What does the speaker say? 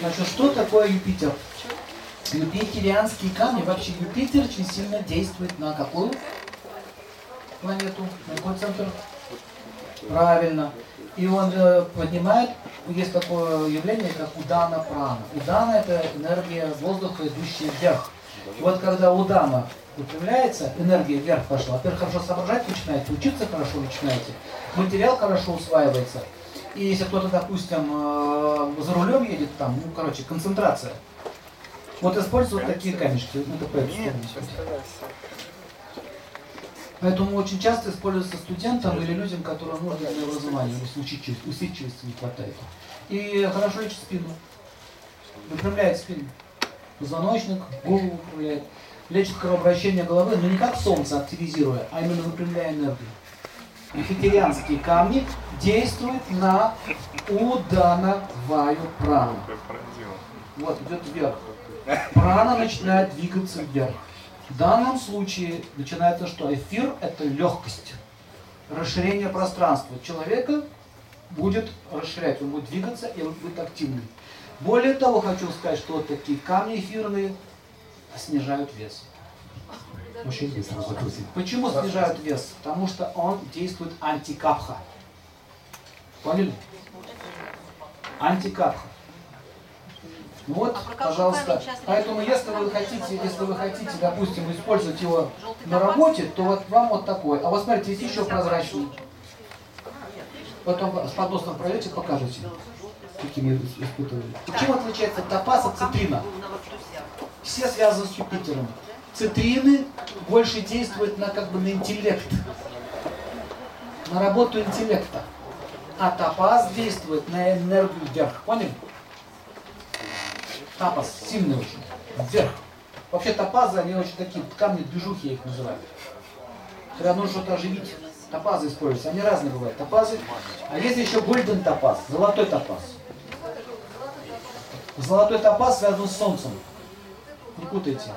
Значит, что такое Юпитер? Юпитерианские камни, вообще Юпитер очень сильно действует на какую планету? На какой центр? Правильно. И он э, поднимает, есть такое явление, как удана прана. Удана это энергия воздуха, идущая вверх. И вот когда удана выпрямляется, энергия вверх пошла. Во-первых, хорошо соображать начинаете, учиться хорошо начинаете, материал хорошо усваивается. И если кто-то, допустим, э, за рулем едет, там, ну, короче, концентрация. Вот используют такие камешки. Ну, это по Поэтому очень часто используется студентам или людям, которым нужно для образования, усидчивости, усидчивости не хватает. И хорошо лечит спину. Выпрямляет спину. Позвоночник, голову выпрямляет. Лечит кровообращение головы, но не как солнце активизируя, а именно выпрямляя энергию. Эфитерианские камни действуют на удановую прану. Вот, идет вверх. Прана начинает двигаться вверх. В данном случае начинается что? Эфир – это легкость, расширение пространства. Человека будет расширять, он будет двигаться и он будет активным. Более того, хочу сказать, что вот такие камни эфирные снижают вес. Очень быстро закрутил. Почему снижают вес? Потому что он действует антикапха. Поняли? Антикапха. Вот, А пожалуйста. Поэтому, если вы хотите, если вы хотите, допустим, использовать его на работе, то вот вам вот такой. А вот смотрите, есть еще прозрачный. Потом с подносом пройдете, покажете, какими испытывали. Чем отличается топаз от цитрина? Все связаны с Юпитером. Цитрины больше действуют на как бы на интеллект, на работу интеллекта. А топаз действует на энергию вверх. Поняли? Тапас сильный очень. Вверх. Вообще топазы, они очень такие, камни движухи я их называю. Когда нужно что-то оживить, топазы используются. Они разные бывают. Топазы. А есть еще гольден топаз, золотой топаз. Золотой топаз связан с солнцем. Не путайте.